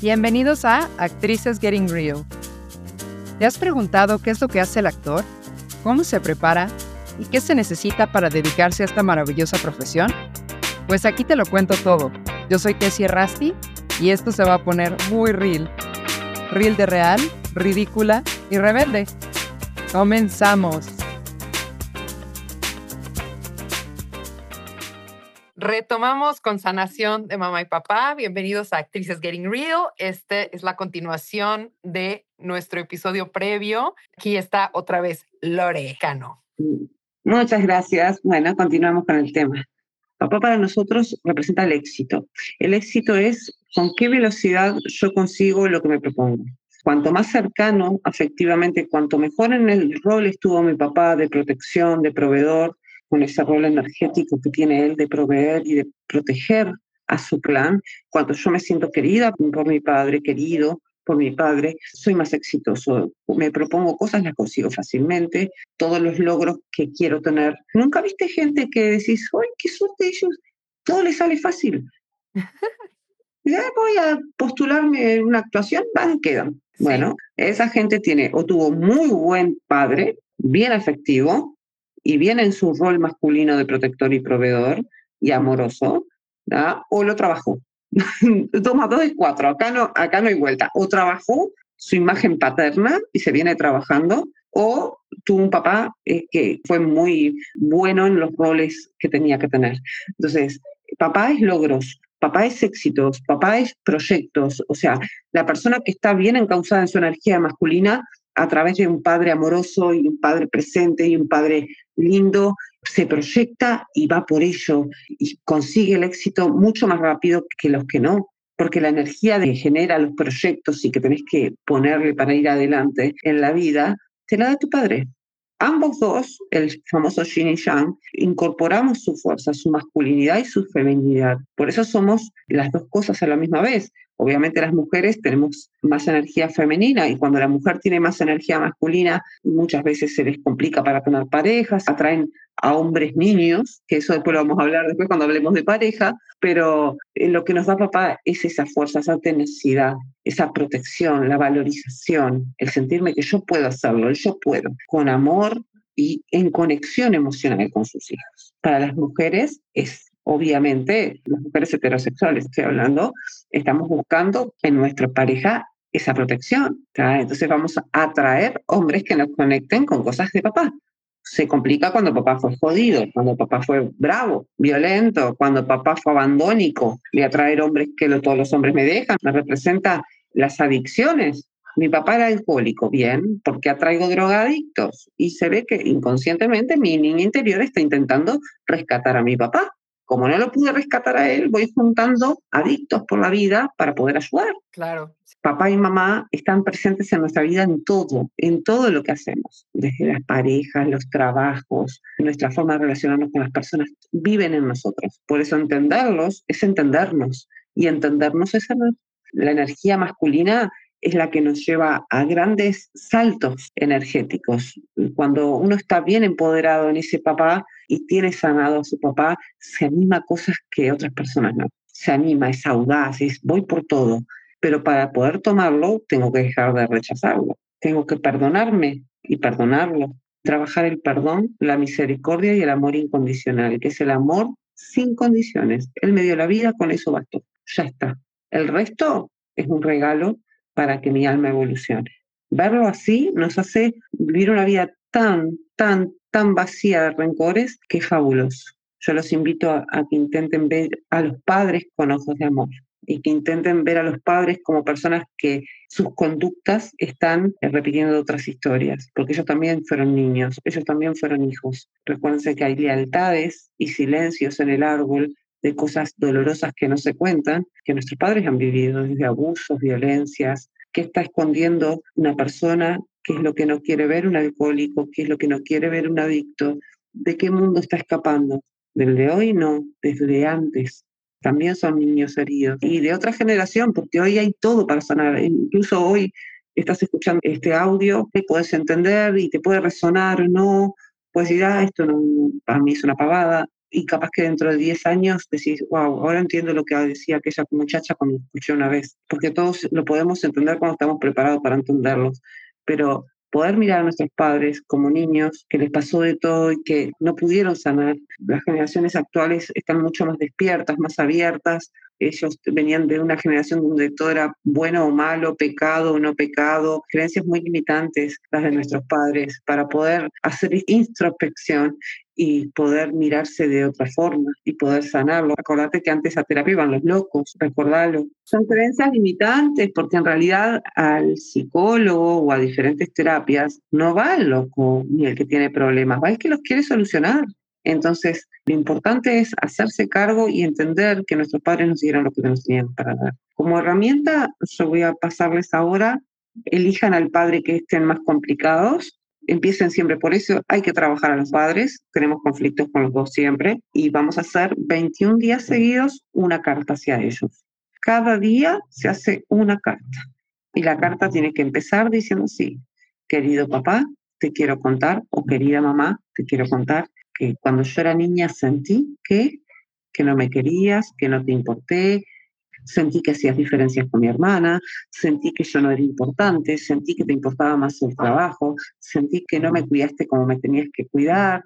Bienvenidos a Actrices Getting Real. ¿Te has preguntado qué es lo que hace el actor? ¿Cómo se prepara? ¿Y qué se necesita para dedicarse a esta maravillosa profesión? Pues aquí te lo cuento todo. Yo soy Tessie Rasti y esto se va a poner muy real. Real de real, ridícula y rebelde. Comenzamos. Retomamos con sanación de mamá y papá. Bienvenidos a Actrices Getting Real. Este es la continuación de nuestro episodio previo. Aquí está otra vez Lore Cano. Muchas gracias. Bueno, continuamos con el tema. Papá para nosotros representa el éxito. El éxito es con qué velocidad yo consigo lo que me propongo. Cuanto más cercano afectivamente, cuanto mejor en el rol estuvo mi papá de protección, de proveedor, con ese rol energético que tiene él de proveer y de proteger a su clan. Cuando yo me siento querida por mi padre, querido por mi padre, soy más exitoso. Me propongo cosas, las consigo fácilmente, todos los logros que quiero tener. ¿Nunca viste gente que decís, ¡ay, qué suerte ellos! Todo les sale fácil. ya voy a postularme en una actuación, van, quedan. Bueno, esa gente tiene o tuvo muy buen padre, bien afectivo, y viene en su rol masculino de protector y proveedor y amoroso, o lo trabajó. Toma dos es cuatro, acá no, acá no hay vuelta. O trabajó su imagen paterna y se viene trabajando, o tuvo un papá eh, que fue muy bueno en los roles que tenía que tener. Entonces, papá es logros, papá es éxitos, papá es proyectos, o sea, la persona que está bien encausada en su energía masculina a través de un padre amoroso y un padre presente y un padre lindo, se proyecta y va por ello y consigue el éxito mucho más rápido que los que no, porque la energía que genera los proyectos y que tenés que ponerle para ir adelante en la vida, te la da tu padre. Ambos dos, el famoso Yin y Yang, incorporamos su fuerza, su masculinidad y su feminidad. Por eso somos las dos cosas a la misma vez. Obviamente las mujeres tenemos más energía femenina y cuando la mujer tiene más energía masculina, muchas veces se les complica para tener parejas, atraen a hombres niños, que eso después lo vamos a hablar después cuando hablemos de pareja, pero eh, lo que nos da papá es esa fuerza, esa tenacidad, esa protección, la valorización, el sentirme que yo puedo hacerlo, yo puedo, con amor y en conexión emocional con sus hijos. Para las mujeres es obviamente, las mujeres heterosexuales, estoy hablando, estamos buscando en nuestra pareja esa protección. Entonces vamos a atraer hombres que nos conecten con cosas de papá. Se complica cuando papá fue jodido, cuando papá fue bravo, violento, cuando papá fue abandónico. Y atraer hombres que todos los hombres me dejan. Me representa las adicciones. Mi papá era alcohólico, bien, porque atraigo drogadictos. Y se ve que inconscientemente mi niña interior está intentando rescatar a mi papá. Como no lo pude rescatar a él, voy juntando adictos por la vida para poder ayudar. Claro. Papá y mamá están presentes en nuestra vida en todo, en todo lo que hacemos, desde las parejas, los trabajos, nuestra forma de relacionarnos con las personas, viven en nosotros. Por eso entenderlos es entendernos y entendernos es la energía masculina es la que nos lleva a grandes saltos energéticos. Cuando uno está bien empoderado en ese papá y tiene sanado a su papá, se anima a cosas que otras personas no. Se anima, es audaz, es voy por todo. Pero para poder tomarlo, tengo que dejar de rechazarlo. Tengo que perdonarme y perdonarlo. Trabajar el perdón, la misericordia y el amor incondicional, que es el amor sin condiciones. Él me dio la vida, con eso bastó. Ya está. El resto es un regalo para que mi alma evolucione. Verlo así nos hace vivir una vida tan, tan, tan vacía de rencores que es fabuloso. Yo los invito a, que intenten ver a los padres con ojos de amor y que intenten ver a los padres como personas que sus conductas están repitiendo otras historias, porque ellos también fueron niños, ellos también fueron hijos. Recuérdense que hay lealtades y silencios en el árbol de cosas dolorosas que no se cuentan, que nuestros padres han vivido, desde abusos, violencias, que está escondiendo una persona, qué es lo que no quiere ver un alcohólico, qué es lo que no quiere ver un adicto, de qué mundo está escapando. Del de hoy no, desde antes. También son niños heridos. Y de otra generación, porque hoy hay todo para sanar. Incluso hoy estás escuchando este audio, que puedes entender y te puede resonar o no, puedes decir, ah, esto no, para mí es una pavada, y capaz que dentro de 10 años decís, wow, ahora entiendo lo que decía aquella muchacha cuando escuché una vez, porque todos lo podemos entender cuando estamos preparados para entenderlo, pero poder mirar a nuestros padres como niños, que les pasó de todo y que no pudieron sanar. Las generaciones actuales están mucho más despiertas, más abiertas, ellos venían de una generación donde todo era bueno o malo, pecado o no pecado, creencias muy limitantes las de nuestros padres para poder hacer introspección y poder mirarse de otra forma y poder sanarlo. Acordate que antes a terapia iban los locos, recordarlo. Son creencias limitantes porque en realidad al psicólogo o a diferentes terapias no va el loco ni el que tiene problemas, va el que los quiere solucionar. Entonces, lo importante es hacerse cargo y entender que nuestros padres nos dieron lo que nos tenían para dar. Como herramienta, yo voy a pasarles ahora, elijan al padre que estén más complicados, empiecen siempre por eso, hay que trabajar a los padres, tenemos conflictos con los dos siempre, y vamos a hacer 21 días seguidos una carta hacia ellos. Cada día se hace una carta, y la carta tiene que empezar diciendo sí, querido papá, te quiero contar, o querida mamá, te quiero contar que cuando yo era niña sentí que, que no me querías, que no te importé, sentí que hacías diferencias con mi hermana, sentí que yo no era importante, sentí que te importaba más el trabajo, sentí que no me cuidaste como me tenías que cuidar.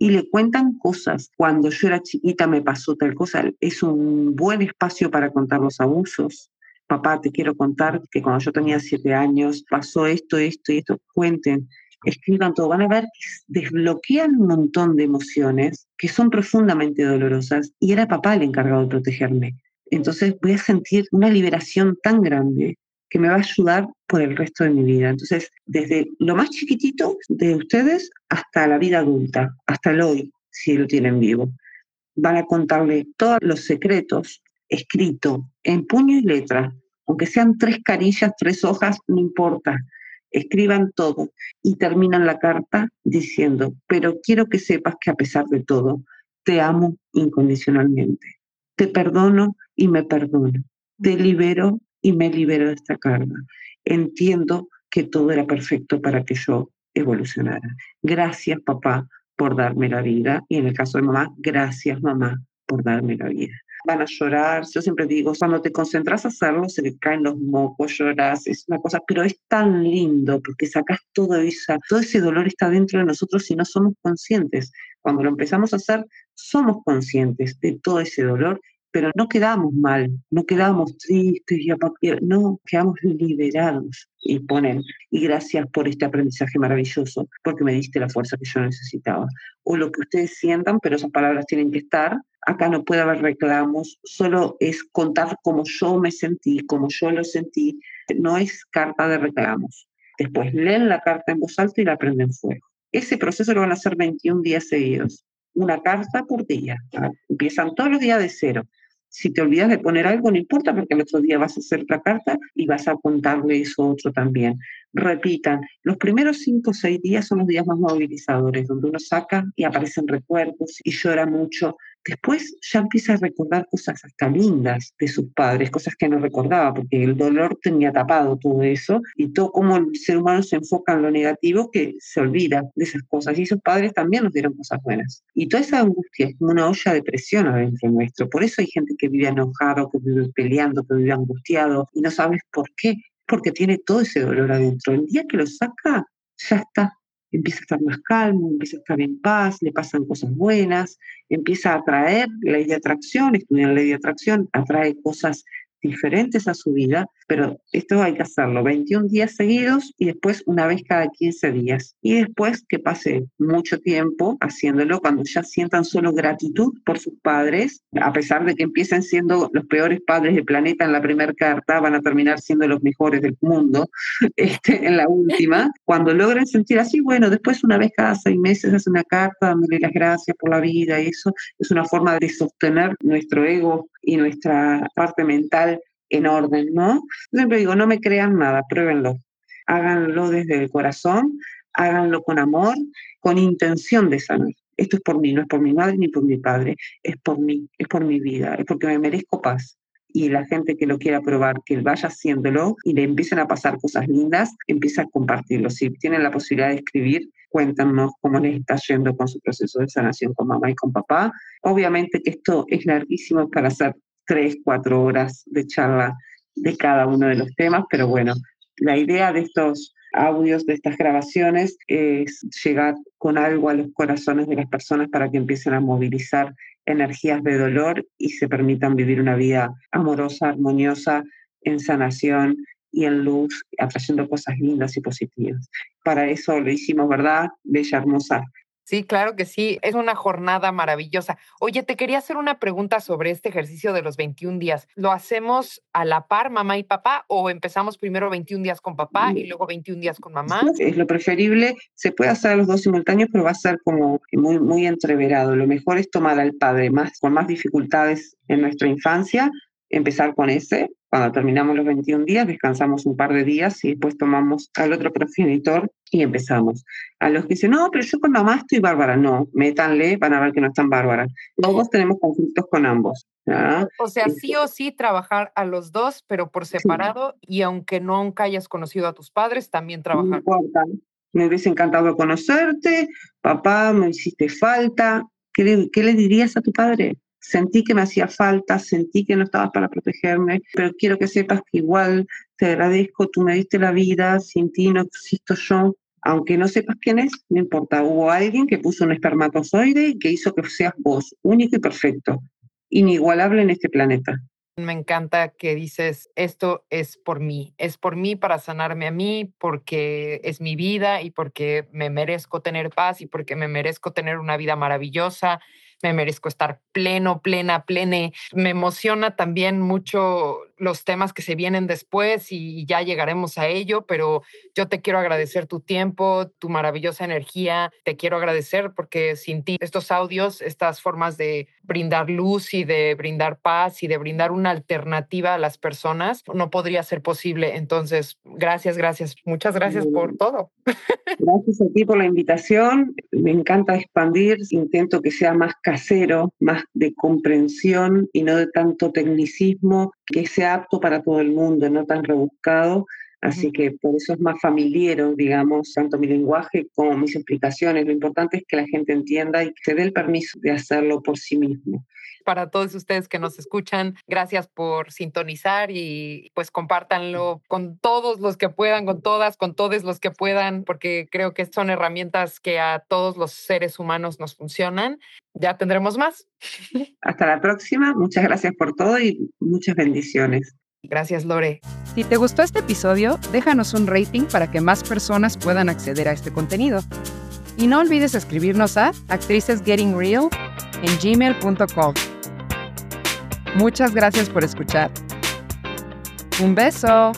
Y le cuentan cosas. Cuando yo era chiquita me pasó tal cosa. Es un buen espacio para contar los abusos. Papá, te quiero contar que cuando yo tenía siete años pasó esto, esto y esto. Cuenten escriban todo, van a ver que desbloquean un montón de emociones que son profundamente dolorosas y era papá el encargado de protegerme. Entonces voy a sentir una liberación tan grande que me va a ayudar por el resto de mi vida. Entonces, desde lo más chiquitito de ustedes hasta la vida adulta, hasta el hoy, si lo tienen vivo, van a contarle todos los secretos escrito en puño y letra, aunque sean tres carillas, tres hojas, no importa escriban todo y terminan la carta diciendo, pero quiero que sepas que a pesar de todo, te amo incondicionalmente. Te perdono y me perdono. Te libero y me libero de esta carga. Entiendo que todo era perfecto para que yo evolucionara. Gracias, papá, por darme la vida. Y en el caso de mamá, gracias, mamá, por darme la vida van a llorar. Yo siempre digo, cuando te concentras a hacerlo, se le caen los mocos, lloras, es una cosa, pero es tan lindo porque sacas todo, esa, todo ese dolor está dentro de nosotros y no somos conscientes. Cuando lo empezamos a hacer, somos conscientes de todo ese dolor pero no quedamos mal, no quedamos tristes y no, quedamos liberados. Y ponen, y gracias por este aprendizaje maravilloso, porque me diste la fuerza que yo necesitaba. O lo que ustedes sientan, pero esas palabras tienen que estar. Acá no puede haber reclamos, solo es contar cómo yo me sentí, cómo yo lo sentí. No es carta de reclamos. Después leen la carta en voz alta y la prenden fuego. Ese proceso lo van a hacer 21 días seguidos una carta por día. Empiezan todos los días de cero. Si te olvidas de poner algo, no importa, porque el otro día vas a hacer otra carta y vas a contarle eso otro también. Repitan, los primeros cinco o seis días son los días más movilizadores, donde uno saca y aparecen recuerdos y llora mucho Después ya empieza a recordar cosas hasta lindas de sus padres, cosas que no recordaba, porque el dolor tenía tapado todo eso y todo como el ser humano se enfoca en lo negativo que se olvida de esas cosas. Y sus padres también nos dieron cosas buenas. Y toda esa angustia es como una olla de presión adentro nuestro. Por eso hay gente que vive enojado, que vive peleando, que vive angustiado y no sabes por qué, porque tiene todo ese dolor adentro. El día que lo saca, ya está, empieza a estar más calmo, empieza a estar en paz, le pasan cosas buenas, empieza a atraer ley de atracción, estudia la ley de atracción, atrae cosas diferentes a su vida, pero esto hay que hacerlo 21 días seguidos y después una vez cada 15 días. Y después que pase mucho tiempo haciéndolo cuando ya sientan solo gratitud por sus padres, a pesar de que empiecen siendo los peores padres del planeta en la primera carta, van a terminar siendo los mejores del mundo este, en la última. Cuando logren sentir así, bueno, después una vez cada seis meses hace una carta dándole las gracias por la vida y eso es una forma de sostener nuestro ego y nuestra parte mental en orden, ¿no? Siempre digo, no me crean nada, pruébenlo. Háganlo desde el corazón, háganlo con amor, con intención de sanar. Esto es por mí, no es por mi madre ni por mi padre, es por mí, es por mi vida, es porque me merezco paz. Y la gente que lo quiera probar, que vaya haciéndolo y le empiecen a pasar cosas lindas, empieza a compartirlo. Si tienen la posibilidad de escribir, cuéntanos cómo les está yendo con su proceso de sanación con mamá y con papá. Obviamente que esto es larguísimo para hacer tres, cuatro horas de charla de cada uno de los temas, pero bueno, la idea de estos audios, de estas grabaciones, es llegar con algo a los corazones de las personas para que empiecen a movilizar energías de dolor y se permitan vivir una vida amorosa, armoniosa, en sanación y en luz, atrayendo cosas lindas y positivas. Para eso lo hicimos, ¿verdad? Bella, hermosa. Sí, claro que sí. Es una jornada maravillosa. Oye, te quería hacer una pregunta sobre este ejercicio de los 21 días. ¿Lo hacemos a la par, mamá y papá, o empezamos primero 21 días con papá y luego 21 días con mamá? Es lo preferible. Se puede hacer los dos simultáneos, pero va a ser como muy, muy entreverado. Lo mejor es tomar al padre más, con más dificultades en nuestra infancia, empezar con ese cuando terminamos los 21 días, descansamos un par de días y después tomamos al otro progenitor y empezamos. A los que dicen, no, pero yo con mamá estoy bárbara. No, métanle, van a ver que no están bárbaras. Todos tenemos conflictos con ambos. O sea, sí o sí trabajar a los dos, pero por separado y aunque nunca hayas conocido a tus padres, también trabajar. No importa. Me hubiese encantado conocerte, papá, me hiciste falta. ¿Qué ¿Qué le dirías a tu padre? Sentí que me hacía falta, sentí que no estabas para protegerme, pero quiero que sepas que igual te agradezco, tú me diste la vida, sin ti no existo yo, aunque no sepas quién es, no importa, hubo alguien que puso un espermatozoide y que hizo que seas vos, único y perfecto, inigualable en este planeta. Me encanta que dices, esto es por mí, es por mí para sanarme a mí, porque es mi vida y porque me merezco tener paz y porque me merezco tener una vida maravillosa me merezco estar pleno, plena, plene. Me emociona también mucho los temas que se vienen después y ya llegaremos a ello, pero yo te quiero agradecer tu tiempo, tu maravillosa energía, te quiero agradecer porque sin ti estos audios, estas formas de brindar luz y de brindar paz y de brindar una alternativa a las personas no podría ser posible. Entonces, gracias, gracias, muchas gracias por todo. Gracias a ti por la invitación. Me encanta expandir, intento que sea más casero, más de comprensión y no de tanto tecnicismo, que sea apto para todo el mundo, no tan rebuscado. Así que por eso es más familiar, digamos, tanto mi lenguaje como mis explicaciones. Lo importante es que la gente entienda y se dé el permiso de hacerlo por sí mismo. Para todos ustedes que nos escuchan, gracias por sintonizar y pues compártanlo con todos los que puedan, con todas, con todos los que puedan, porque creo que son herramientas que a todos los seres humanos nos funcionan. Ya tendremos más. Hasta la próxima. Muchas gracias por todo y muchas bendiciones. Gracias, Lore. Si te gustó este episodio, déjanos un rating para que más personas puedan acceder a este contenido. Y no olvides escribirnos a actricesgettingreal en gmail.com. Muchas gracias por escuchar. Un beso.